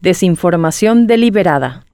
Desinformación deliberada.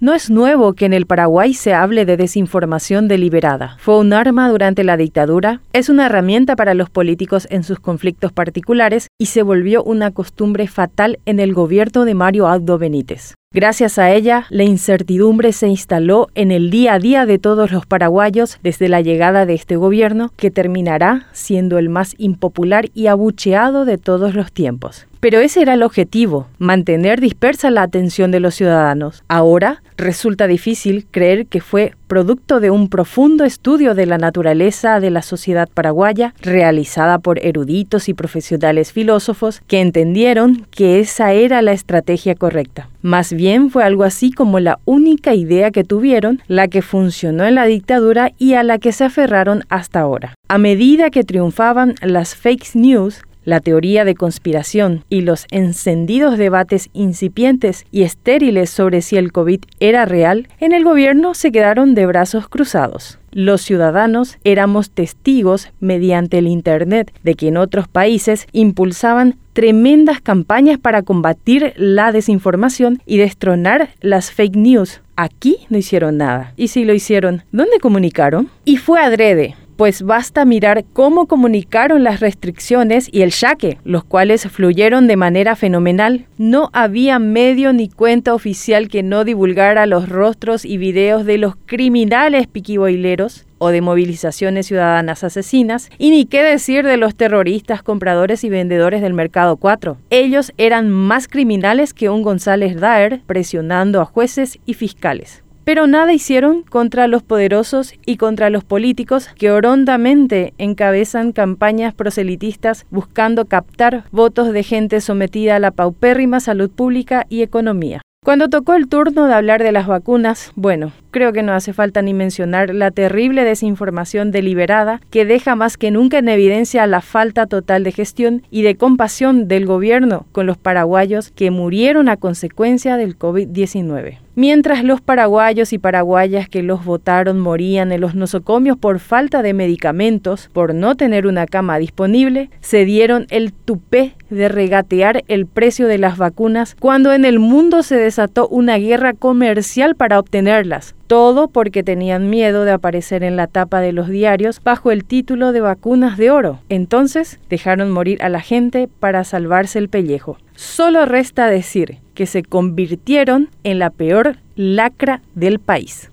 No es nuevo que en el Paraguay se hable de desinformación deliberada. Fue un arma durante la dictadura, es una herramienta para los políticos en sus conflictos particulares y se volvió una costumbre fatal en el gobierno de Mario Aldo Benítez. Gracias a ella, la incertidumbre se instaló en el día a día de todos los paraguayos desde la llegada de este gobierno, que terminará siendo el más impopular y abucheado de todos los tiempos. Pero ese era el objetivo, mantener dispersa la atención de los ciudadanos. Ahora resulta difícil creer que fue producto de un profundo estudio de la naturaleza de la sociedad paraguaya, realizada por eruditos y profesionales filósofos que entendieron que esa era la estrategia correcta. Más bien fue algo así como la única idea que tuvieron, la que funcionó en la dictadura y a la que se aferraron hasta ahora. A medida que triunfaban las fake news, la teoría de conspiración y los encendidos debates incipientes y estériles sobre si el COVID era real, en el gobierno se quedaron de brazos cruzados. Los ciudadanos éramos testigos mediante el Internet de que en otros países impulsaban tremendas campañas para combatir la desinformación y destronar las fake news. Aquí no hicieron nada. Y si lo hicieron, ¿dónde comunicaron? Y fue adrede, pues basta mirar cómo comunicaron las restricciones y el saque, los cuales fluyeron de manera fenomenal. No había medio ni cuenta oficial que no divulgara los rostros y videos de los criminales piquiboileros o de movilizaciones ciudadanas asesinas, y ni qué decir de los terroristas, compradores y vendedores del Mercado 4. Ellos eran más criminales que un González Daer presionando a jueces y fiscales pero nada hicieron contra los poderosos y contra los políticos que horondamente encabezan campañas proselitistas buscando captar votos de gente sometida a la paupérrima salud pública y economía. Cuando tocó el turno de hablar de las vacunas, bueno, creo que no hace falta ni mencionar la terrible desinformación deliberada que deja más que nunca en evidencia la falta total de gestión y de compasión del gobierno con los paraguayos que murieron a consecuencia del COVID-19. Mientras los paraguayos y paraguayas que los votaron morían en los nosocomios por falta de medicamentos, por no tener una cama disponible, se dieron el tupé de regatear el precio de las vacunas cuando en el mundo se desató una guerra comercial para obtenerlas. Todo porque tenían miedo de aparecer en la tapa de los diarios bajo el título de vacunas de oro. Entonces dejaron morir a la gente para salvarse el pellejo. Solo resta decir que se convirtieron en la peor lacra del país.